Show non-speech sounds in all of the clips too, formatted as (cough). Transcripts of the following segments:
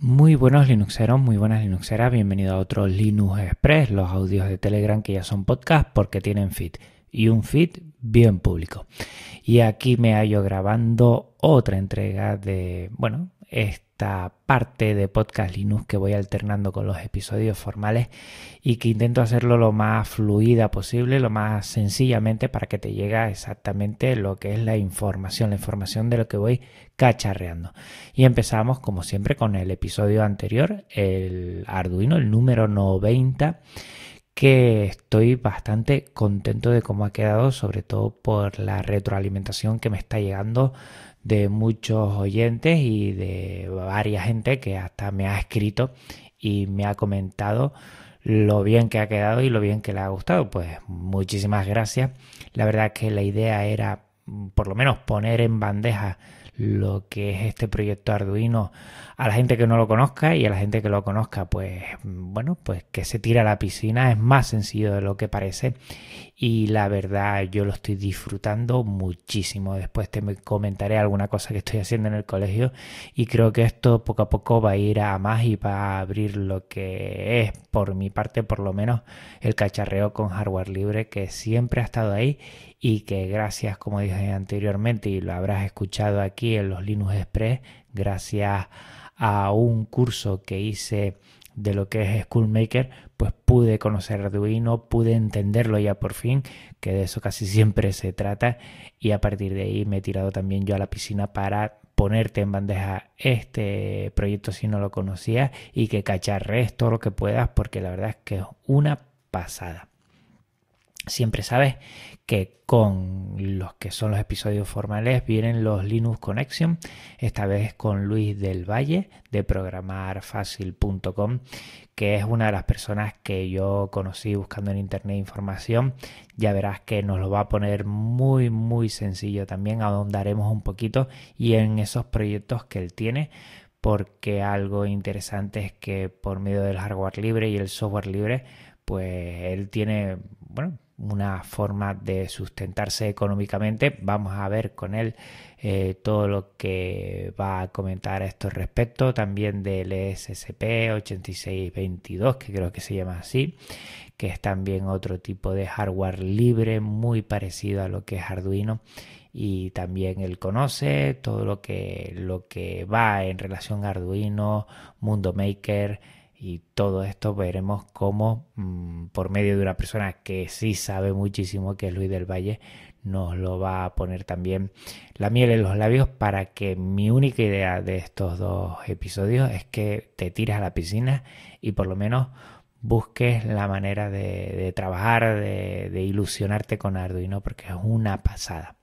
Muy buenos Linuxeros, muy buenas Linuxeras, bienvenido a otro Linux Express, los audios de Telegram que ya son podcast porque tienen feed y un feed bien público. Y aquí me hallo grabando otra entrega de, bueno, esta parte de podcast Linux que voy alternando con los episodios formales y que intento hacerlo lo más fluida posible, lo más sencillamente para que te llegue exactamente lo que es la información, la información de lo que voy cacharreando. Y empezamos como siempre con el episodio anterior, el Arduino, el número 90 que estoy bastante contento de cómo ha quedado, sobre todo por la retroalimentación que me está llegando de muchos oyentes y de varias gente que hasta me ha escrito y me ha comentado lo bien que ha quedado y lo bien que le ha gustado. Pues muchísimas gracias. La verdad que la idea era por lo menos poner en bandeja lo que es este proyecto Arduino a la gente que no lo conozca y a la gente que lo conozca, pues bueno, pues que se tira a la piscina es más sencillo de lo que parece y la verdad yo lo estoy disfrutando muchísimo. Después te comentaré alguna cosa que estoy haciendo en el colegio y creo que esto poco a poco va a ir a más y va a abrir lo que es por mi parte por lo menos el cacharreo con hardware libre que siempre ha estado ahí y que gracias como dije anteriormente y lo habrás escuchado aquí en los Linux Express gracias a un curso que hice de lo que es Schoolmaker, pues pude conocer Arduino, pude entenderlo ya por fin, que de eso casi siempre se trata, y a partir de ahí me he tirado también yo a la piscina para ponerte en bandeja este proyecto si no lo conocías y que cacharres todo lo que puedas porque la verdad es que es una pasada. Siempre sabes que con los que son los episodios formales vienen los Linux Connection, esta vez con Luis del Valle de programarfacil.com, que es una de las personas que yo conocí buscando en internet información. Ya verás que nos lo va a poner muy muy sencillo también, ahondaremos un poquito y en esos proyectos que él tiene porque algo interesante es que por medio del hardware libre y el software libre, pues él tiene, bueno, una forma de sustentarse económicamente. Vamos a ver con él eh, todo lo que va a comentar a esto respecto. También del SSP 8622, que creo que se llama así, que es también otro tipo de hardware libre muy parecido a lo que es Arduino. Y también él conoce todo lo que, lo que va en relación a Arduino, Mundo Maker, y todo esto veremos cómo mm, por medio de una persona que sí sabe muchísimo, que es Luis del Valle, nos lo va a poner también la miel en los labios para que mi única idea de estos dos episodios es que te tiras a la piscina y por lo menos busques la manera de, trabajar, de, ilusionarte con Arduino, porque es una pasada.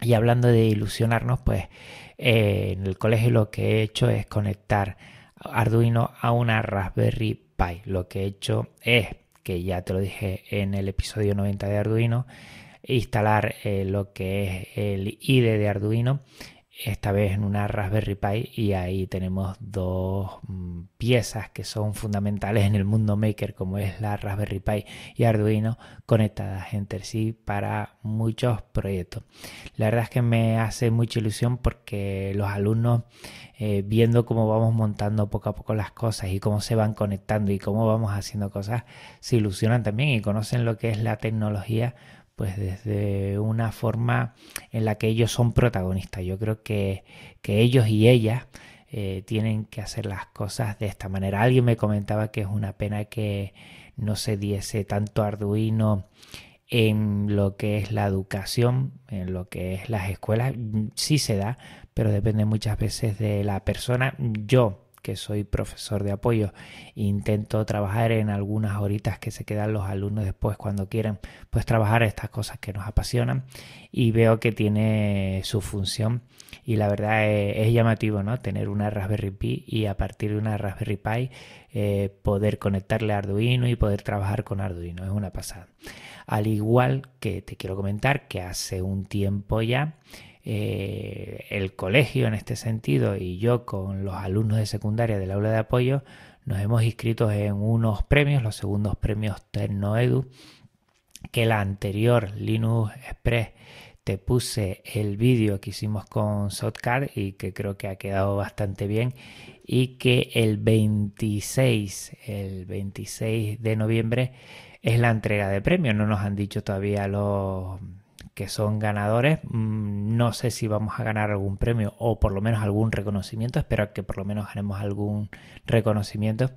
Y hablando de ilusionarnos, pues eh, en el colegio lo que he hecho es conectar Arduino a una Raspberry Pi. Lo que he hecho es, que ya te lo dije en el episodio 90 de Arduino, instalar eh, lo que es el IDE de Arduino esta vez en una Raspberry Pi y ahí tenemos dos mm, piezas que son fundamentales en el mundo maker como es la Raspberry Pi y Arduino conectadas entre sí para muchos proyectos. La verdad es que me hace mucha ilusión porque los alumnos eh, viendo cómo vamos montando poco a poco las cosas y cómo se van conectando y cómo vamos haciendo cosas se ilusionan también y conocen lo que es la tecnología pues desde una forma en la que ellos son protagonistas. Yo creo que, ellos y ellas eh, tienen que hacer las cosas de esta manera. Alguien me comentaba que es una pena que no se diese tanto Arduino en lo que es la educación, en lo que es las escuelas. Sí se da, pero depende muchas veces de la persona. Yo que soy profesor de apoyo, intento trabajar en algunas horitas que se quedan los alumnos después cuando quieren, pues trabajar estas cosas que nos apasionan y veo que tiene su función y la verdad es, llamativo, ¿no? Tener una Raspberry Pi y a partir de una Raspberry Pi eh, poder conectarle a Arduino y poder trabajar con Arduino, es una pasada. Al igual que te quiero comentar que hace un tiempo ya eh, el colegio en este sentido y yo con los alumnos de secundaria del aula de apoyo nos hemos inscrito en unos premios, los segundos premios TecnoEdu, que la anterior Linux Express te puse el vídeo que hicimos con Shotcard y que creo que ha quedado bastante bien y que el 26, el 26 de noviembre es la entrega de premios. No nos han dicho todavía los que son ganadores. Mm, no sé si vamos a ganar algún premio o por lo menos algún reconocimiento. Espero que por lo menos ganemos algún reconocimiento.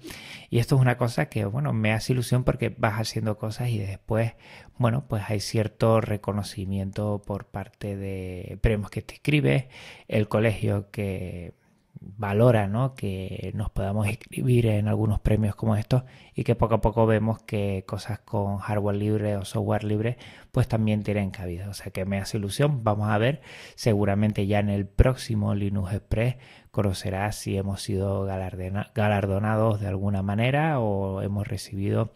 Y esto es una cosa que, bueno, me hace ilusión porque vas haciendo cosas y después, bueno, pues hay cierto reconocimiento por parte de premios que te escribes, el colegio que valora ¿no? que nos podamos inscribir en algunos premios como estos y que poco a poco vemos que cosas con hardware libre o software libre pues también tienen cabida. O sea que me hace ilusión. Vamos a ver, seguramente ya en el próximo Linux Express conocerá si hemos sido galardonados de alguna manera o hemos recibido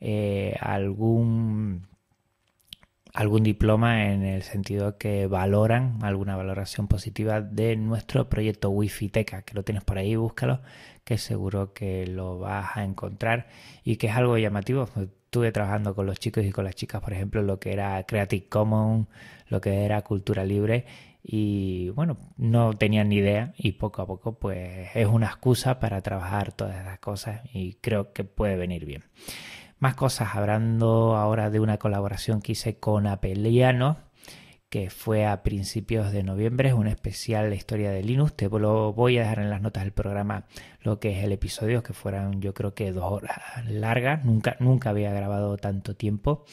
eh, algún algún diploma en el sentido que valoran alguna valoración positiva de nuestro proyecto Wi-Fi Teca, que lo tienes por ahí, búscalo, que seguro que lo vas a encontrar y que es algo llamativo. Estuve trabajando con los chicos y con las chicas, por ejemplo, lo que era Creative Commons, lo que era cultura libre y bueno, no tenían ni idea y poco a poco pues es una excusa para trabajar todas esas cosas y creo que puede venir bien. Más cosas, hablando ahora de una colaboración que hice con Apeliano, que fue a principios de noviembre, es un especial de historia de Linux. Te lo voy a dejar en las notas del programa lo que es el episodio, que fueron yo creo que dos horas largas. Nunca, nunca había grabado tanto tiempo.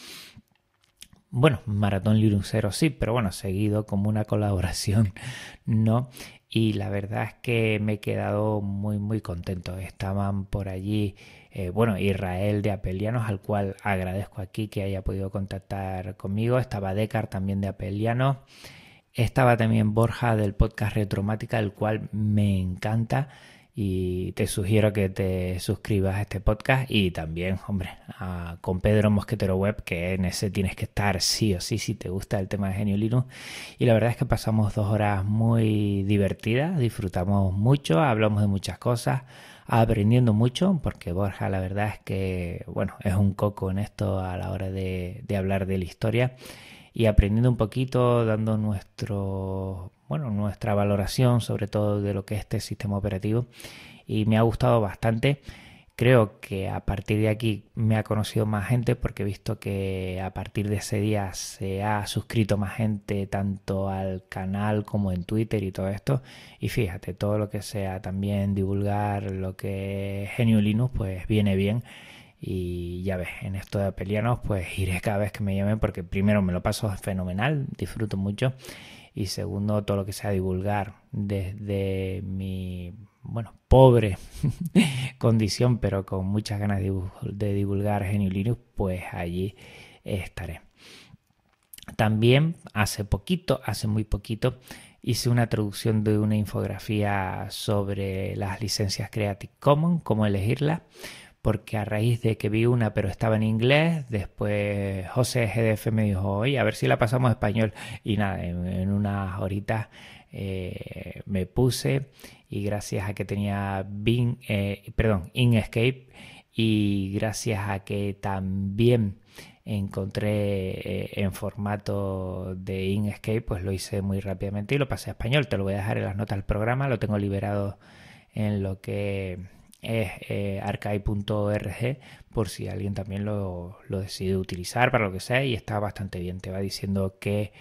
Bueno, Maratón Linuxero sí, pero bueno, seguido como una colaboración, (laughs) ¿no? Y la verdad es que me he quedado muy, muy contento. Estaban por allí eh, bueno, Israel de Apelianos, al cual agradezco aquí que haya podido contactar conmigo. Estaba Decar también de Apelianos. Estaba también Borja del podcast Retromática, el cual me encanta y te sugiero que te suscribas a este podcast y también, hombre, con Pedro Mosquetero Web, que en ese tienes que estar sí o sí si te gusta el tema de Genio Linux. Y la verdad es que pasamos dos horas muy divertidas, disfrutamos mucho, hablamos de muchas cosas aprendiendo mucho, porque Borja la verdad es que, bueno, es un coco en esto a la hora de, hablar de la historia. Y aprendiendo un poquito, dando nuestro, bueno, nuestra valoración sobre todo de lo que es este sistema operativo. Y me ha gustado bastante Creo que a partir de aquí me ha conocido más gente porque he visto que a partir de ese día se ha suscrito más gente tanto al canal como en Twitter y todo esto. Y fíjate, todo lo que sea también divulgar lo que es Genio Linux, pues viene bien. Y ya ves, en esto de Apelianos, pues iré cada vez que me llamen porque primero me lo paso fenomenal, disfruto mucho. Y segundo, todo lo que sea divulgar desde mi bueno, pobre (laughs) condición, pero con muchas ganas de, divulgar Genio Linux, pues allí estaré. También hace poquito, hace muy poquito, hice una traducción de una infografía sobre las licencias Creative Commons, cómo elegirlas, porque a raíz de que vi una pero estaba en inglés, después José GDF me dijo, oye, a ver si la pasamos a español. Y nada, en, unas horitas eh, me puse y gracias a que tenía Bing, eh, perdón, Inkscape y gracias a que también encontré eh, en formato de Inkscape, pues lo hice muy rápidamente y lo pasé a español. Te lo voy a dejar en las notas del programa, lo tengo liberado en lo que es eh, archive.org por si alguien también lo, lo decide utilizar para lo que sea y está bastante bien. Te va diciendo que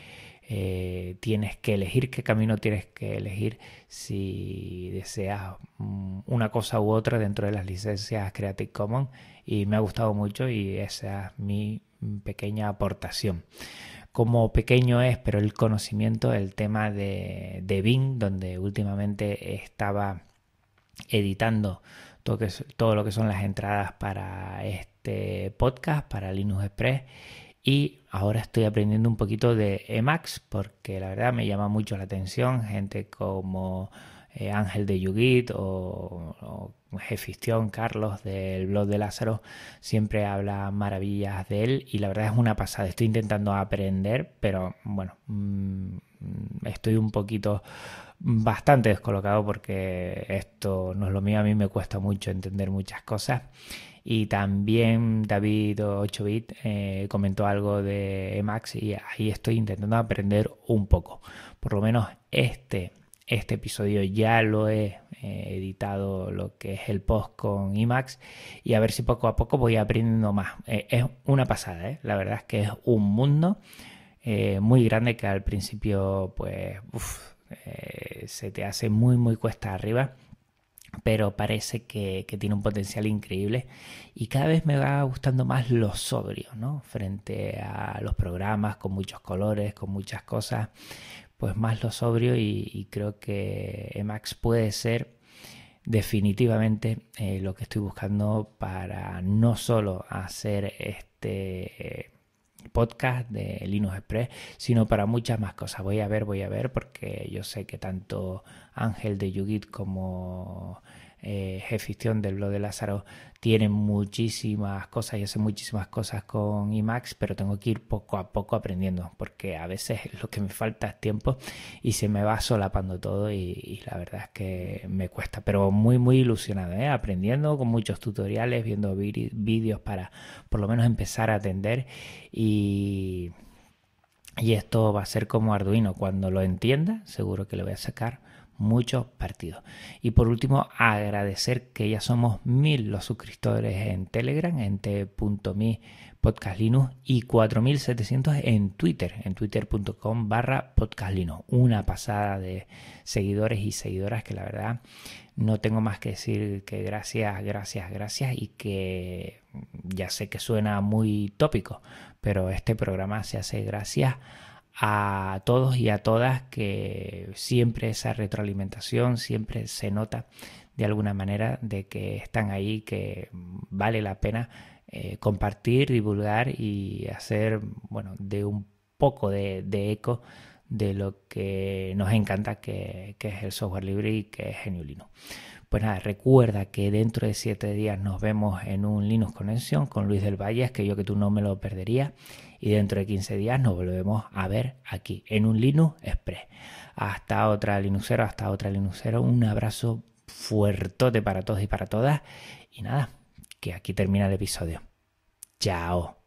eh, tienes que elegir qué camino tienes que elegir si deseas mm, una cosa u otra dentro de las licencias Creative Commons y me ha gustado mucho y esa es mi pequeña aportación. Como pequeño es, pero el conocimiento del tema de, de Bing, donde últimamente estaba editando todo, lo que son las entradas para este podcast, para Linux Express, y ahora estoy aprendiendo un poquito de Emacs porque la verdad me llama mucho la atención. Gente como eh, Ángel de Yugit o, o Carlos del blog de Lázaro siempre habla maravillas de él y la verdad es una pasada. Estoy intentando aprender, pero bueno, mm, estoy un poquito bastante descolocado porque esto no es lo mío, a mí me cuesta mucho entender muchas cosas. Y también David 8bit eh, comentó algo de Emacs y ahí estoy intentando aprender un poco. Por lo menos este este episodio ya lo he eh, editado lo que es el post con IMAX y a ver si poco a poco voy aprendiendo más. Eh, es una pasada, ¿eh? la verdad es que es un mundo muy grande que al principio pues se te hace muy muy cuesta arriba pero parece que, que, tiene un potencial increíble y cada vez me va gustando más lo sobrio, ¿no? Frente a los programas con muchos colores, con muchas cosas, pues más lo sobrio y, creo que Emacs puede ser definitivamente eh, lo que estoy buscando para no solo hacer este podcast de Linux Express, sino para muchas más cosas. Voy a ver, voy a ver, porque yo sé que tanto Ángel de Yugit como eh, del blog de Lázaro tiene muchísimas cosas y hace muchísimas cosas con IMAX, pero tengo que ir poco a poco aprendiendo porque a veces (laughs) lo que me falta es tiempo y se me va solapando todo y, la verdad es que me cuesta, pero muy muy ilusionado, ¿eh? aprendiendo con muchos tutoriales, viendo vídeos para por lo menos empezar a atender y... Y esto va a ser como Arduino. Cuando lo entienda, seguro que le voy a sacar muchos partidos. Y por último, agradecer que ya somos mil los suscriptores en Telegram, en t.me podcast Linux y 4700 en Twitter, en twitter.com barra podcast. Una pasada de seguidores y seguidoras que la verdad no tengo más que decir que gracias, gracias, gracias y que ya sé que suena muy tópico, pero este programa se hace gracias a todos y a todas que siempre esa retroalimentación, siempre se nota de alguna manera de que están ahí, que vale la pena eh, compartir, divulgar y hacer, bueno, de un poco de, eco de lo que nos encanta que, es el software libre y que es Genio Linux. Pues nada, recuerda que dentro de siete días nos vemos en un Linux Conexión con Luis del Valle, que yo que tú no me lo perdería. Y dentro de 15 días nos volvemos a ver aquí en un Linux Express. Hasta otra Linuxero, hasta otra Linuxero. Un abrazo fuertote para todos y para todas. Y nada, que aquí termina el episodio. Chao.